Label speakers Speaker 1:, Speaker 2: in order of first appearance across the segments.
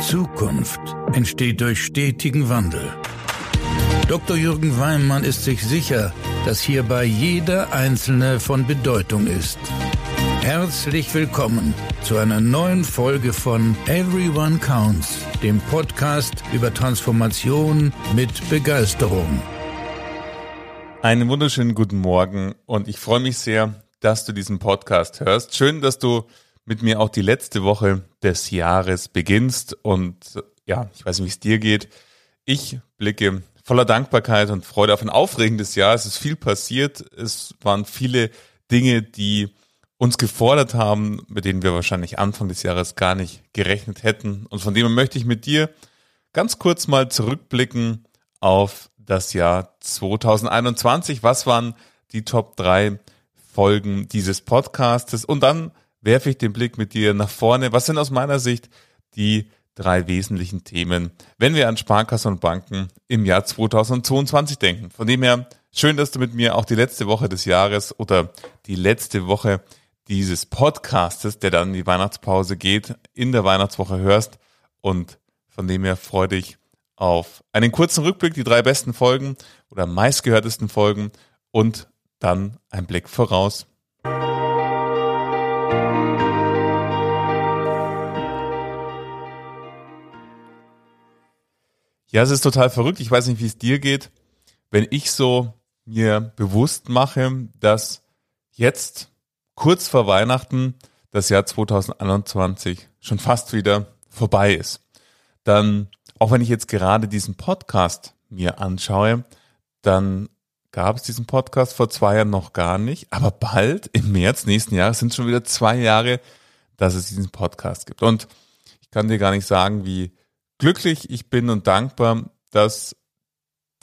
Speaker 1: Zukunft entsteht durch stetigen Wandel. Dr. Jürgen Weimann ist sich sicher, dass hierbei jeder Einzelne von Bedeutung ist. Herzlich willkommen zu einer neuen Folge von Everyone Counts, dem Podcast über Transformation mit Begeisterung.
Speaker 2: Einen wunderschönen guten Morgen und ich freue mich sehr, dass du diesen Podcast hörst. Schön, dass du mit mir auch die letzte Woche des Jahres beginnst und ja, ich weiß nicht, wie es dir geht. Ich blicke voller Dankbarkeit und Freude auf ein aufregendes Jahr. Es ist viel passiert. Es waren viele Dinge, die uns gefordert haben, mit denen wir wahrscheinlich Anfang des Jahres gar nicht gerechnet hätten. Und von dem möchte ich mit dir ganz kurz mal zurückblicken auf das Jahr 2021. Was waren die Top 3 Folgen dieses Podcastes? Und dann werfe ich den Blick mit dir nach vorne. Was sind aus meiner Sicht die drei wesentlichen Themen, wenn wir an Sparkassen und Banken im Jahr 2022 denken? Von dem her, schön, dass du mit mir auch die letzte Woche des Jahres oder die letzte Woche dieses Podcastes, der dann in die Weihnachtspause geht, in der Weihnachtswoche hörst. Und von dem her freue dich auf einen kurzen Rückblick, die drei besten Folgen oder meistgehörtesten Folgen und dann ein Blick voraus. Ja, es ist total verrückt. Ich weiß nicht, wie es dir geht. Wenn ich so mir bewusst mache, dass jetzt kurz vor Weihnachten das Jahr 2021 schon fast wieder vorbei ist, dann, auch wenn ich jetzt gerade diesen Podcast mir anschaue, dann gab es diesen Podcast vor zwei Jahren noch gar nicht, aber bald im März nächsten Jahres sind schon wieder zwei Jahre, dass es diesen Podcast gibt. Und ich kann dir gar nicht sagen, wie glücklich ich bin und dankbar, dass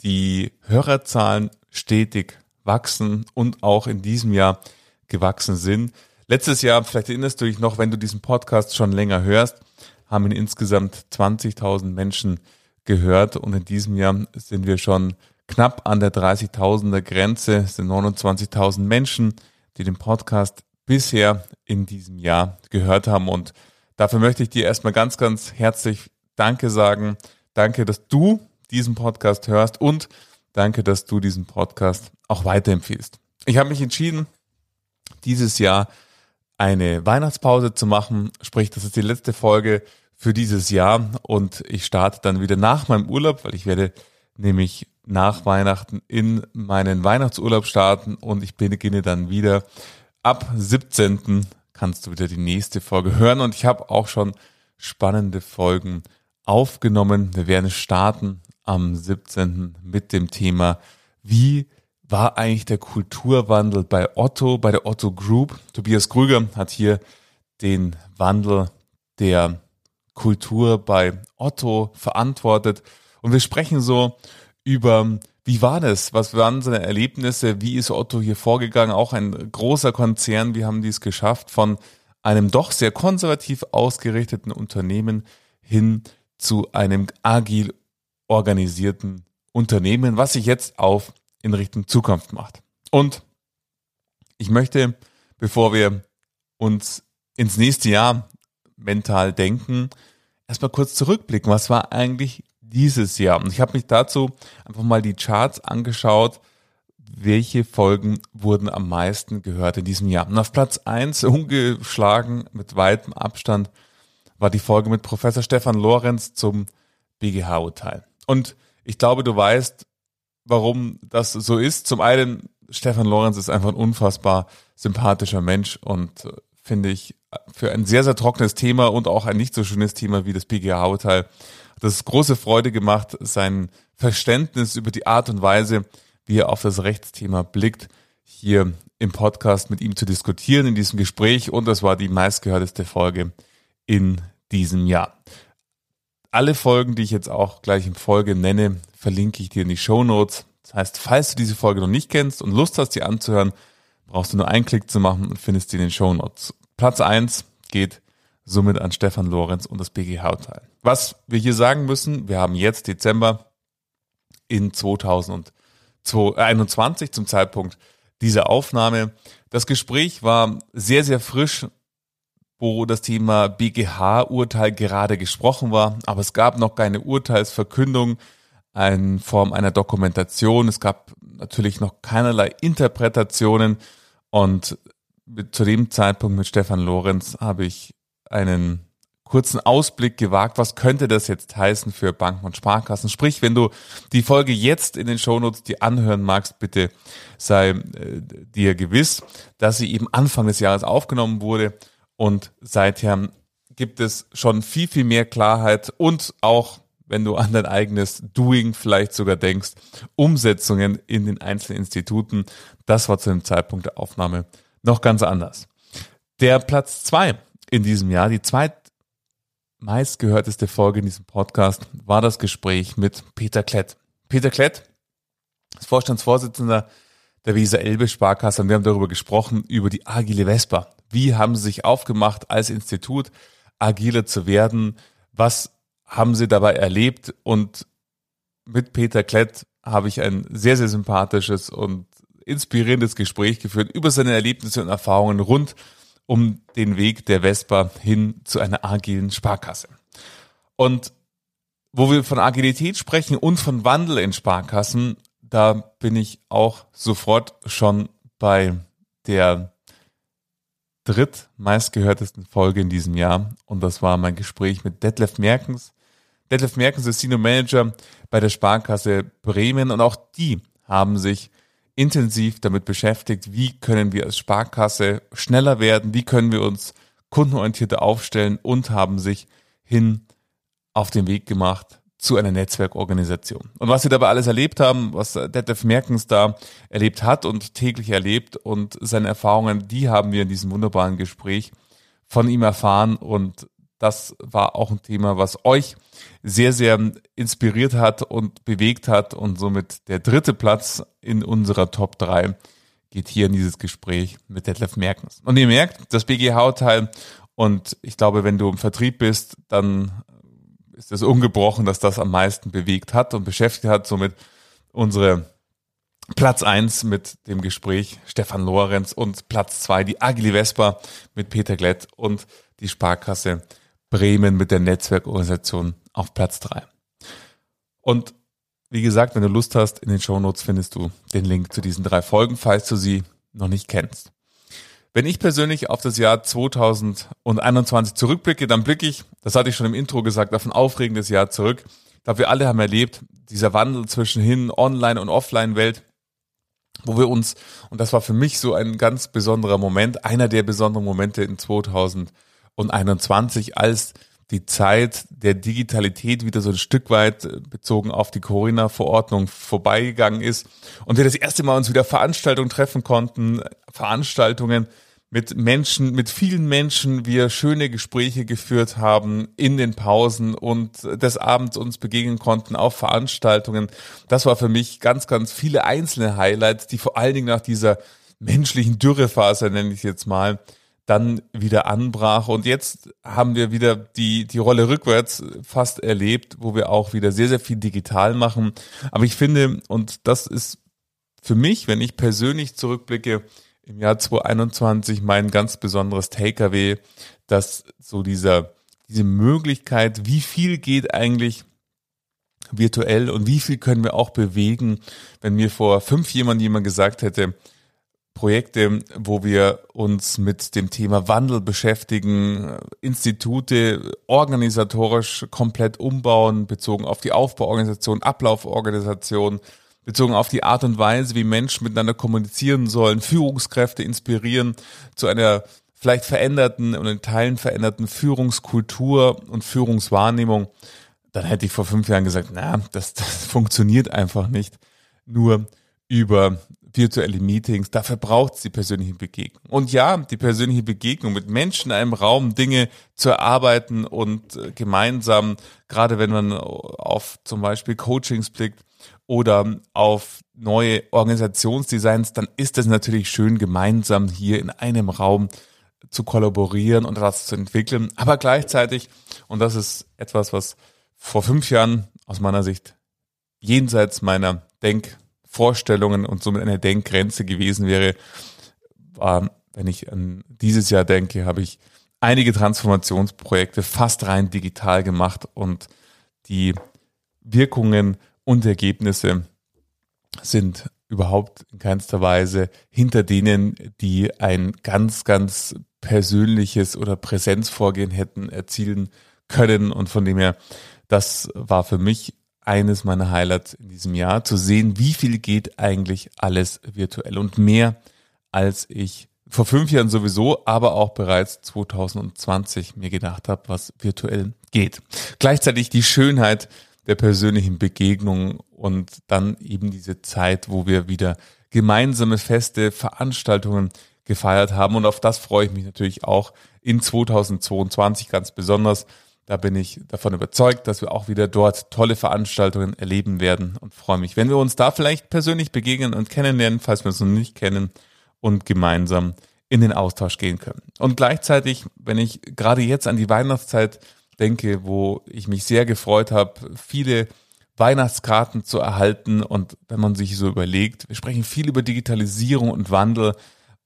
Speaker 2: die Hörerzahlen stetig wachsen und auch in diesem Jahr gewachsen sind. Letztes Jahr, vielleicht erinnerst du dich noch, wenn du diesen Podcast schon länger hörst, haben ihn insgesamt 20.000 Menschen gehört und in diesem Jahr sind wir schon knapp an der 30.000er Grenze. Es sind 29.000 Menschen, die den Podcast bisher in diesem Jahr gehört haben und dafür möchte ich dir erstmal ganz, ganz herzlich Danke sagen. Danke, dass du diesen Podcast hörst und danke, dass du diesen Podcast auch weiterempfiehlst. Ich habe mich entschieden, dieses Jahr eine Weihnachtspause zu machen. Sprich, das ist die letzte Folge für dieses Jahr und ich starte dann wieder nach meinem Urlaub, weil ich werde nämlich nach Weihnachten in meinen Weihnachtsurlaub starten und ich beginne dann wieder ab 17. kannst du wieder die nächste Folge hören und ich habe auch schon spannende Folgen aufgenommen. Wir werden starten am 17. mit dem Thema, wie war eigentlich der Kulturwandel bei Otto, bei der Otto Group. Tobias Krüger hat hier den Wandel der Kultur bei Otto verantwortet. Und wir sprechen so über, wie war das? Was waren seine Erlebnisse? Wie ist Otto hier vorgegangen? Auch ein großer Konzern. Wie haben die es geschafft, von einem doch sehr konservativ ausgerichteten Unternehmen hin zu einem agil organisierten Unternehmen, was sich jetzt auf in Richtung Zukunft macht. Und ich möchte, bevor wir uns ins nächste Jahr mental denken, erstmal kurz zurückblicken. Was war eigentlich dieses Jahr? Und ich habe mich dazu einfach mal die Charts angeschaut, welche Folgen wurden am meisten gehört in diesem Jahr. Und auf Platz eins ungeschlagen mit weitem Abstand war die Folge mit Professor Stefan Lorenz zum BGH-Urteil. Und ich glaube, du weißt, warum das so ist. Zum einen, Stefan Lorenz ist einfach ein unfassbar sympathischer Mensch und äh, finde ich für ein sehr, sehr trockenes Thema und auch ein nicht so schönes Thema wie das BGH-Urteil hat es große Freude gemacht, sein Verständnis über die Art und Weise, wie er auf das Rechtsthema blickt, hier im Podcast mit ihm zu diskutieren in diesem Gespräch und das war die meistgehörteste Folge in diesem Jahr. Alle Folgen, die ich jetzt auch gleich in Folge nenne, verlinke ich dir in die Show Notes. Das heißt, falls du diese Folge noch nicht kennst und Lust hast, sie anzuhören, brauchst du nur einen Klick zu machen und findest sie in den Show Notes. Platz eins geht somit an Stefan Lorenz und das BGH-Teil. Was wir hier sagen müssen, wir haben jetzt Dezember in 2021 zum Zeitpunkt dieser Aufnahme. Das Gespräch war sehr, sehr frisch wo das Thema BGH-Urteil gerade gesprochen war, aber es gab noch keine Urteilsverkündung in Form einer Dokumentation. Es gab natürlich noch keinerlei Interpretationen und zu dem Zeitpunkt mit Stefan Lorenz habe ich einen kurzen Ausblick gewagt, was könnte das jetzt heißen für Banken und Sparkassen. Sprich, wenn du die Folge jetzt in den Shownotes dir anhören magst, bitte sei äh, dir gewiss, dass sie eben Anfang des Jahres aufgenommen wurde und seither gibt es schon viel, viel mehr Klarheit und auch, wenn du an dein eigenes Doing vielleicht sogar denkst, Umsetzungen in den einzelnen Instituten. Das war zu dem Zeitpunkt der Aufnahme noch ganz anders. Der Platz zwei in diesem Jahr, die zweit meistgehörteste Folge in diesem Podcast war das Gespräch mit Peter Klett. Peter Klett ist Vorstandsvorsitzender der Weser Elbe Sparkasse und wir haben darüber gesprochen, über die Agile Vespa. Wie haben sie sich aufgemacht, als Institut agiler zu werden? Was haben sie dabei erlebt? Und mit Peter Klett habe ich ein sehr, sehr sympathisches und inspirierendes Gespräch geführt über seine Erlebnisse und Erfahrungen rund um den Weg der Vespa hin zu einer agilen Sparkasse. Und wo wir von Agilität sprechen und von Wandel in Sparkassen, da bin ich auch sofort schon bei der drittmeistgehörtesten Folge in diesem Jahr. Und das war mein Gespräch mit Detlef Merkens. Detlef Merkens ist Senior Manager bei der Sparkasse Bremen und auch die haben sich intensiv damit beschäftigt, wie können wir als Sparkasse schneller werden, wie können wir uns kundenorientierter aufstellen und haben sich hin auf den Weg gemacht zu einer Netzwerkorganisation. Und was sie dabei alles erlebt haben, was Detlef Merkens da erlebt hat und täglich erlebt und seine Erfahrungen, die haben wir in diesem wunderbaren Gespräch von ihm erfahren und das war auch ein Thema, was euch sehr, sehr inspiriert hat und bewegt hat. Und somit der dritte Platz in unserer Top 3 geht hier in dieses Gespräch mit Detlef Merkens. Und ihr merkt, das BGH-Teil, und ich glaube, wenn du im Vertrieb bist, dann ist es ungebrochen, dass das am meisten bewegt hat und beschäftigt hat. Somit unsere Platz eins mit dem Gespräch Stefan Lorenz und Platz zwei die Agili Vespa mit Peter Glett und die Sparkasse Bremen mit der Netzwerkorganisation auf Platz drei. Und wie gesagt, wenn du Lust hast, in den Shownotes findest du den Link zu diesen drei Folgen, falls du sie noch nicht kennst. Wenn ich persönlich auf das Jahr 2021 zurückblicke, dann blicke ich, das hatte ich schon im Intro gesagt, auf ein aufregendes Jahr zurück. Ich glaube, wir alle haben erlebt, dieser Wandel zwischen hin Online- und Offline-Welt, wo wir uns, und das war für mich so ein ganz besonderer Moment, einer der besonderen Momente in 2021, und 21, als die Zeit der Digitalität wieder so ein Stück weit äh, bezogen auf die Corona-Verordnung vorbeigegangen ist und wir das erste Mal uns wieder Veranstaltungen treffen konnten, Veranstaltungen mit Menschen, mit vielen Menschen, wir schöne Gespräche geführt haben in den Pausen und des Abends uns begegnen konnten auf Veranstaltungen. Das war für mich ganz, ganz viele einzelne Highlights, die vor allen Dingen nach dieser menschlichen Dürrephase, nenne ich jetzt mal, dann wieder anbrach. Und jetzt haben wir wieder die, die Rolle rückwärts fast erlebt, wo wir auch wieder sehr, sehr viel digital machen. Aber ich finde, und das ist für mich, wenn ich persönlich zurückblicke, im Jahr 2021 mein ganz besonderes Takeaway, dass so dieser, diese Möglichkeit, wie viel geht eigentlich virtuell und wie viel können wir auch bewegen, wenn mir vor fünf jemand jemand gesagt hätte, Projekte, wo wir uns mit dem Thema Wandel beschäftigen, Institute organisatorisch komplett umbauen, bezogen auf die Aufbauorganisation, Ablauforganisation, bezogen auf die Art und Weise, wie Menschen miteinander kommunizieren sollen, Führungskräfte inspirieren zu einer vielleicht veränderten und in Teilen veränderten Führungskultur und Führungswahrnehmung, dann hätte ich vor fünf Jahren gesagt, na, das, das funktioniert einfach nicht. Nur über virtuelle Meetings, dafür braucht es die persönliche Begegnung. Und ja, die persönliche Begegnung mit Menschen in einem Raum, Dinge zu erarbeiten und äh, gemeinsam, gerade wenn man auf zum Beispiel Coachings blickt oder auf neue Organisationsdesigns, dann ist es natürlich schön, gemeinsam hier in einem Raum zu kollaborieren und was zu entwickeln. Aber gleichzeitig, und das ist etwas, was vor fünf Jahren aus meiner Sicht jenseits meiner Denk- Vorstellungen und somit eine Denkgrenze gewesen wäre, war, wenn ich an dieses Jahr denke, habe ich einige Transformationsprojekte fast rein digital gemacht und die Wirkungen und Ergebnisse sind überhaupt in keinster Weise hinter denen, die ein ganz, ganz persönliches oder Präsenzvorgehen hätten erzielen können. Und von dem her, das war für mich eines meiner Highlights in diesem Jahr, zu sehen, wie viel geht eigentlich alles virtuell und mehr, als ich vor fünf Jahren sowieso, aber auch bereits 2020 mir gedacht habe, was virtuell geht. Gleichzeitig die Schönheit der persönlichen Begegnung und dann eben diese Zeit, wo wir wieder gemeinsame Feste, Veranstaltungen gefeiert haben. Und auf das freue ich mich natürlich auch in 2022 ganz besonders. Da bin ich davon überzeugt, dass wir auch wieder dort tolle Veranstaltungen erleben werden und freue mich, wenn wir uns da vielleicht persönlich begegnen und kennenlernen, falls wir uns noch nicht kennen und gemeinsam in den Austausch gehen können. Und gleichzeitig, wenn ich gerade jetzt an die Weihnachtszeit denke, wo ich mich sehr gefreut habe, viele Weihnachtskarten zu erhalten. Und wenn man sich so überlegt, wir sprechen viel über Digitalisierung und Wandel,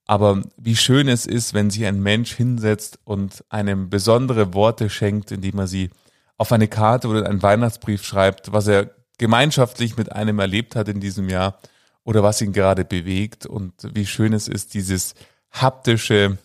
Speaker 2: aber wie schön es ist, wenn sich ein Mensch hinsetzt und einem besondere Worte schenkt, indem er sie auf eine Karte oder einen Weihnachtsbrief schreibt, was er gemeinschaftlich mit einem erlebt hat in diesem Jahr oder was ihn gerade bewegt. Und wie schön es ist, dieses haptische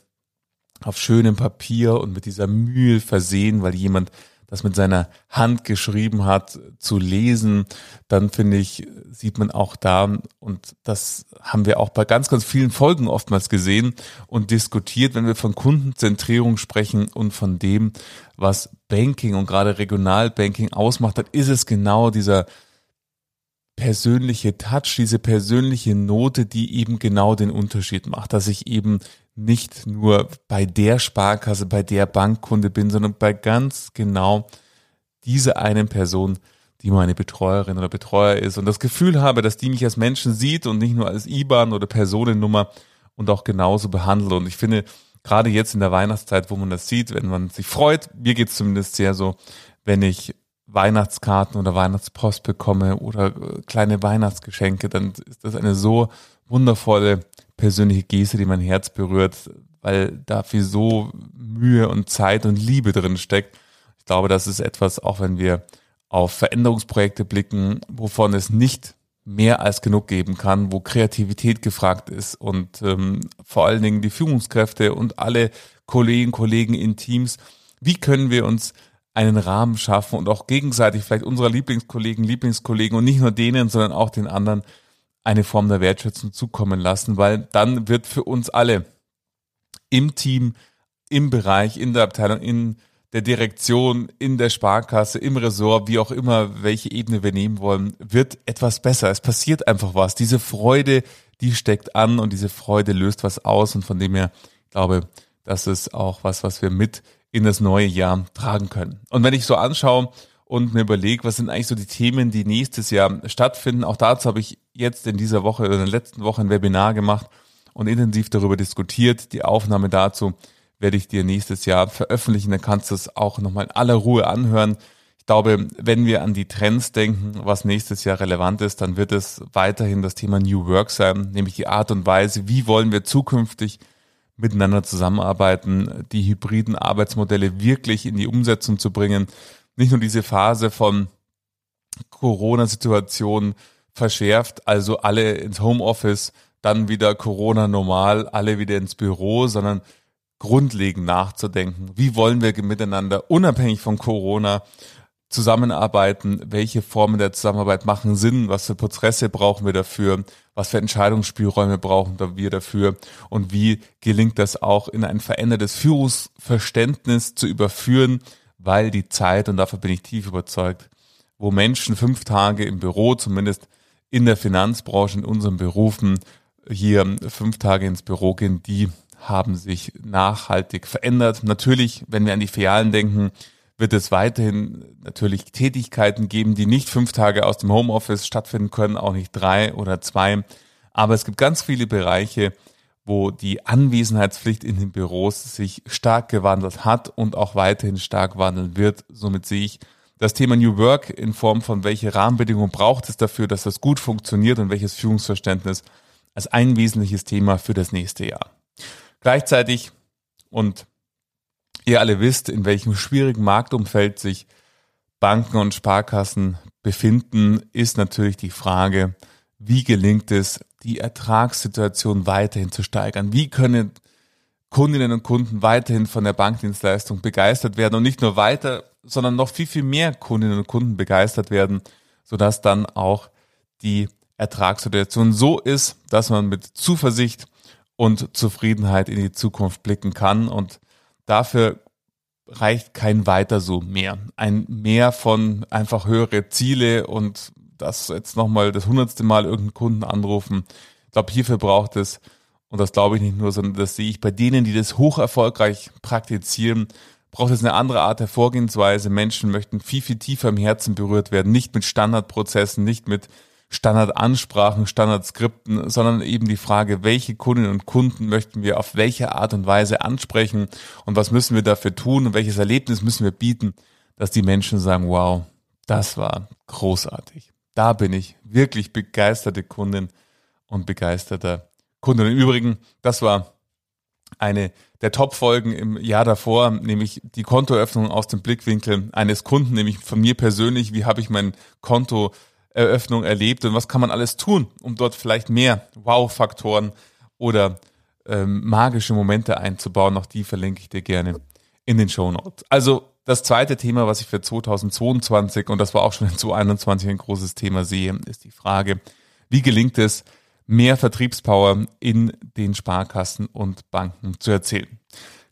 Speaker 2: auf schönem Papier und mit dieser Mühe versehen, weil jemand das mit seiner Hand geschrieben hat, zu lesen, dann finde ich, sieht man auch da, und das haben wir auch bei ganz, ganz vielen Folgen oftmals gesehen und diskutiert, wenn wir von Kundenzentrierung sprechen und von dem, was Banking und gerade Regionalbanking ausmacht, dann ist es genau dieser persönliche Touch, diese persönliche Note, die eben genau den Unterschied macht, dass ich eben nicht nur bei der Sparkasse, bei der Bankkunde bin, sondern bei ganz genau dieser einen Person, die meine Betreuerin oder Betreuer ist und das Gefühl habe, dass die mich als Menschen sieht und nicht nur als IBAN oder Personennummer und auch genauso behandelt. Und ich finde, gerade jetzt in der Weihnachtszeit, wo man das sieht, wenn man sich freut, mir geht's zumindest sehr so, wenn ich Weihnachtskarten oder Weihnachtspost bekomme oder äh, kleine Weihnachtsgeschenke, dann ist das eine so wundervolle persönliche Geste, die mein Herz berührt, weil da viel so Mühe und Zeit und Liebe drin steckt. Ich glaube, das ist etwas, auch wenn wir auf Veränderungsprojekte blicken, wovon es nicht mehr als genug geben kann, wo Kreativität gefragt ist und ähm, vor allen Dingen die Führungskräfte und alle Kolleginnen, Kollegen in Teams. Wie können wir uns einen Rahmen schaffen und auch gegenseitig vielleicht unserer Lieblingskollegen, Lieblingskollegen und nicht nur denen, sondern auch den anderen eine Form der Wertschätzung zukommen lassen, weil dann wird für uns alle im Team, im Bereich, in der Abteilung, in der Direktion, in der Sparkasse, im Ressort, wie auch immer, welche Ebene wir nehmen wollen, wird etwas besser. Es passiert einfach was. Diese Freude, die steckt an und diese Freude löst was aus und von dem her glaube, das ist auch was, was wir mit in das neue Jahr tragen können. Und wenn ich so anschaue und mir überlege, was sind eigentlich so die Themen, die nächstes Jahr stattfinden, auch dazu habe ich jetzt in dieser Woche oder in der letzten Woche ein Webinar gemacht und intensiv darüber diskutiert. Die Aufnahme dazu werde ich dir nächstes Jahr veröffentlichen. Dann kannst du es auch nochmal in aller Ruhe anhören. Ich glaube, wenn wir an die Trends denken, was nächstes Jahr relevant ist, dann wird es weiterhin das Thema New Work sein, nämlich die Art und Weise, wie wollen wir zukünftig miteinander zusammenarbeiten, die hybriden Arbeitsmodelle wirklich in die Umsetzung zu bringen. Nicht nur diese Phase von Corona-Situation verschärft, also alle ins Homeoffice, dann wieder Corona normal, alle wieder ins Büro, sondern grundlegend nachzudenken. Wie wollen wir miteinander unabhängig von Corona zusammenarbeiten? Welche Formen der Zusammenarbeit machen Sinn? Was für Prozesse brauchen wir dafür? Was für Entscheidungsspielräume brauchen wir dafür? Und wie gelingt das auch in ein verändertes Führungsverständnis zu überführen? Weil die Zeit, und davon bin ich tief überzeugt, wo Menschen fünf Tage im Büro, zumindest in der Finanzbranche, in unseren Berufen, hier fünf Tage ins Büro gehen, die haben sich nachhaltig verändert. Natürlich, wenn wir an die Filialen denken, wird es weiterhin natürlich Tätigkeiten geben, die nicht fünf Tage aus dem Homeoffice stattfinden können, auch nicht drei oder zwei. Aber es gibt ganz viele Bereiche, wo die Anwesenheitspflicht in den Büros sich stark gewandelt hat und auch weiterhin stark wandeln wird. Somit sehe ich das Thema New Work in Form von welche Rahmenbedingungen braucht es dafür, dass das gut funktioniert und welches Führungsverständnis als ein wesentliches Thema für das nächste Jahr. Gleichzeitig und ihr alle wisst, in welchem schwierigen Marktumfeld sich Banken und Sparkassen befinden, ist natürlich die Frage, wie gelingt es, die Ertragssituation weiterhin zu steigern? Wie können Kundinnen und Kunden weiterhin von der Bankdienstleistung begeistert werden und nicht nur weiter, sondern noch viel, viel mehr Kundinnen und Kunden begeistert werden, sodass dann auch die Ertragssituation so ist, dass man mit Zuversicht und Zufriedenheit in die Zukunft blicken kann. Und dafür reicht kein weiter so mehr. Ein mehr von einfach höhere Ziele und das jetzt nochmal das hundertste Mal irgendeinen Kunden anrufen. Ich glaube, hierfür braucht es, und das glaube ich nicht nur, sondern das sehe ich bei denen, die das hoch erfolgreich praktizieren, braucht es eine andere Art der Vorgehensweise. Menschen möchten viel, viel tiefer im Herzen berührt werden, nicht mit Standardprozessen, nicht mit Standardansprachen, Standardskripten, sondern eben die Frage, welche Kundinnen und Kunden möchten wir auf welche Art und Weise ansprechen und was müssen wir dafür tun und welches Erlebnis müssen wir bieten, dass die Menschen sagen, wow, das war großartig. Da bin ich wirklich begeisterte Kundin und begeisterter Kunde. Und im Übrigen, das war eine der Top-Folgen im Jahr davor, nämlich die Kontoeröffnung aus dem Blickwinkel eines Kunden, nämlich von mir persönlich, wie habe ich mein Konto Eröffnung erlebt und was kann man alles tun, um dort vielleicht mehr Wow-Faktoren oder ähm, magische Momente einzubauen. Auch die verlinke ich dir gerne in den Show Notes. Also das zweite Thema, was ich für 2022 und das war auch schon in 2021 ein großes Thema sehe, ist die Frage, wie gelingt es, mehr Vertriebspower in den Sparkassen und Banken zu erzielen.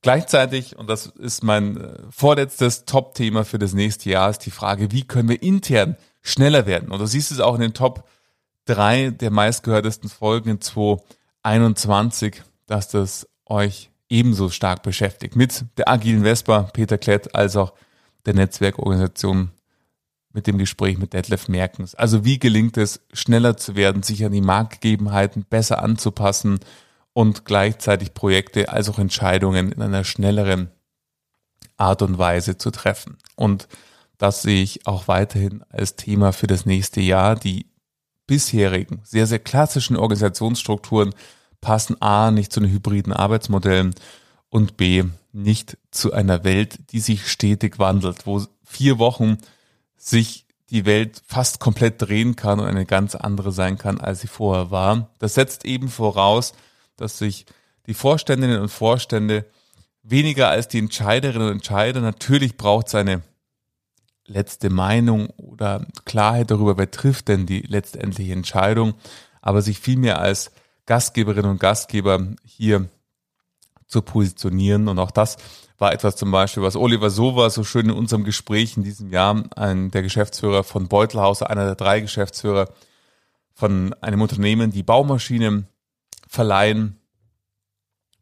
Speaker 2: Gleichzeitig, und das ist mein äh, vorletztes Top-Thema für das nächste Jahr, ist die Frage, wie können wir intern schneller werden. Und du siehst es auch in den Top 3 der meistgehörtesten Folgen in 2021, dass das euch ebenso stark beschäftigt. Mit der agilen Vespa, Peter Klett, als auch der Netzwerkorganisation mit dem Gespräch mit Detlef Merkens. Also wie gelingt es, schneller zu werden, sich an die Marktgegebenheiten besser anzupassen und gleichzeitig Projekte als auch Entscheidungen in einer schnelleren Art und Weise zu treffen. Und das sehe ich auch weiterhin als Thema für das nächste Jahr. Die bisherigen, sehr, sehr klassischen Organisationsstrukturen passen A nicht zu den hybriden Arbeitsmodellen und B nicht zu einer Welt, die sich stetig wandelt, wo vier Wochen sich die Welt fast komplett drehen kann und eine ganz andere sein kann, als sie vorher war. Das setzt eben voraus, dass sich die Vorständinnen und Vorstände weniger als die Entscheiderinnen und Entscheider, natürlich braucht es eine letzte Meinung oder Klarheit darüber, wer trifft denn die letztendliche Entscheidung, aber sich vielmehr als Gastgeberin und Gastgeber hier zu positionieren. Und auch das war etwas zum Beispiel, was Oliver Sova so schön in unserem Gespräch in diesem Jahr, ein, der Geschäftsführer von Beutelhauser, einer der drei Geschäftsführer von einem Unternehmen, die Baumaschinen verleihen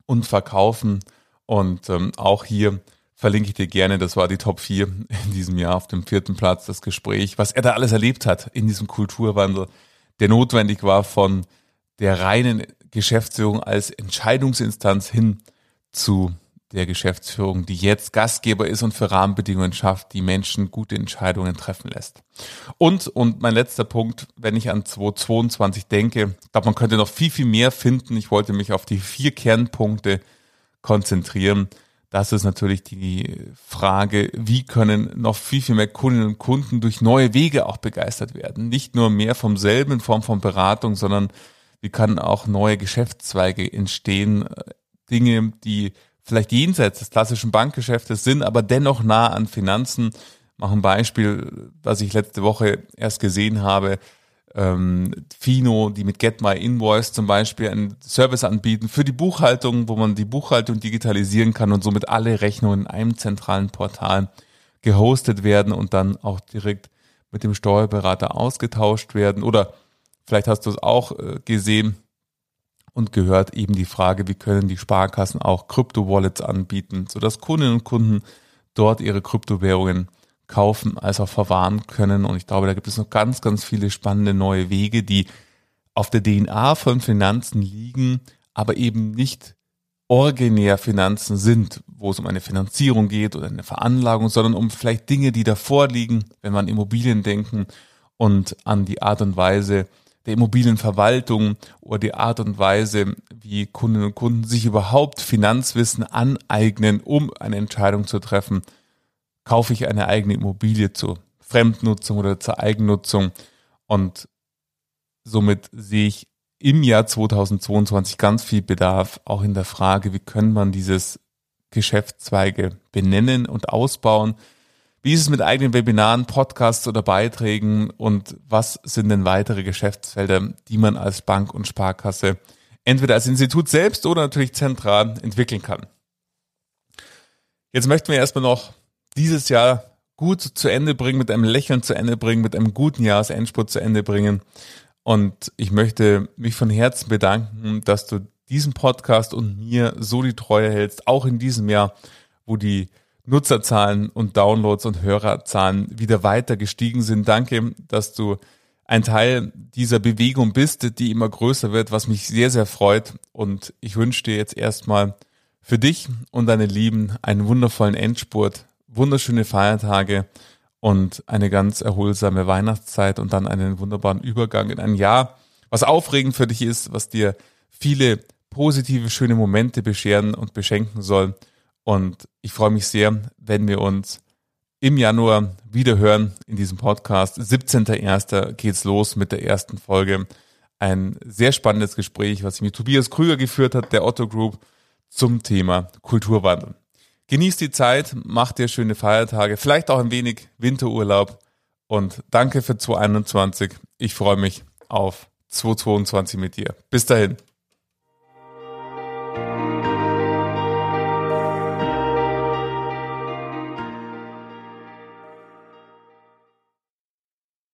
Speaker 2: und verkaufen. Und ähm, auch hier verlinke ich dir gerne. Das war die Top 4 in diesem Jahr auf dem vierten Platz, das Gespräch, was er da alles erlebt hat in diesem Kulturwandel, der notwendig war von der reinen Geschäftsführung als Entscheidungsinstanz hin zu der Geschäftsführung, die jetzt Gastgeber ist und für Rahmenbedingungen schafft, die Menschen gute Entscheidungen treffen lässt. Und, und mein letzter Punkt, wenn ich an 2022 denke, ich glaube, man könnte noch viel, viel mehr finden. Ich wollte mich auf die vier Kernpunkte konzentrieren. Das ist natürlich die Frage, wie können noch viel, viel mehr Kundinnen und Kunden durch neue Wege auch begeistert werden. Nicht nur mehr vom selben in Form von Beratung, sondern wie kann auch neue Geschäftszweige entstehen. Dinge, die vielleicht jenseits des klassischen Bankgeschäftes sind, aber dennoch nah an Finanzen. Mach ein Beispiel, was ich letzte Woche erst gesehen habe ähm, Fino, die mit Get My Invoice zum Beispiel einen Service anbieten für die Buchhaltung, wo man die Buchhaltung digitalisieren kann und somit alle Rechnungen in einem zentralen Portal gehostet werden und dann auch direkt mit dem Steuerberater ausgetauscht werden. Oder vielleicht hast du es auch äh, gesehen und gehört eben die Frage, wie können die Sparkassen auch Krypto-Wallets anbieten, sodass Kundinnen und Kunden dort ihre Kryptowährungen kaufen als auch verwahren können. Und ich glaube, da gibt es noch ganz, ganz viele spannende neue Wege, die auf der DNA von Finanzen liegen, aber eben nicht originär Finanzen sind, wo es um eine Finanzierung geht oder eine Veranlagung, sondern um vielleicht Dinge, die davor liegen, wenn wir an Immobilien denken und an die Art und Weise der Immobilienverwaltung oder die Art und Weise, wie Kundinnen und Kunden sich überhaupt Finanzwissen aneignen, um eine Entscheidung zu treffen, kaufe ich eine eigene Immobilie zur Fremdnutzung oder zur Eigennutzung. Und somit sehe ich im Jahr 2022 ganz viel Bedarf, auch in der Frage, wie können man dieses Geschäftszweige benennen und ausbauen. Wie ist es mit eigenen Webinaren, Podcasts oder Beiträgen und was sind denn weitere Geschäftsfelder, die man als Bank und Sparkasse entweder als Institut selbst oder natürlich zentral entwickeln kann? Jetzt möchten wir erstmal noch dieses Jahr gut zu Ende bringen, mit einem Lächeln zu Ende bringen, mit einem guten Jahresendspurt zu Ende bringen. Und ich möchte mich von Herzen bedanken, dass du diesen Podcast und mir so die Treue hältst, auch in diesem Jahr, wo die Nutzerzahlen und Downloads und Hörerzahlen wieder weiter gestiegen sind. Danke, dass du ein Teil dieser Bewegung bist, die immer größer wird, was mich sehr, sehr freut. Und ich wünsche dir jetzt erstmal für dich und deine Lieben einen wundervollen Endspurt, wunderschöne Feiertage und eine ganz erholsame Weihnachtszeit und dann einen wunderbaren Übergang in ein Jahr, was aufregend für dich ist, was dir viele positive, schöne Momente bescheren und beschenken soll. Und ich freue mich sehr, wenn wir uns im Januar wieder hören in diesem Podcast. 17.01. geht's los mit der ersten Folge. Ein sehr spannendes Gespräch, was ich mit Tobias Krüger geführt hat, der Otto Group, zum Thema Kulturwandel. Genießt die Zeit, macht dir schöne Feiertage, vielleicht auch ein wenig Winterurlaub und danke für 2021. Ich freue mich auf 2022 mit dir. Bis dahin.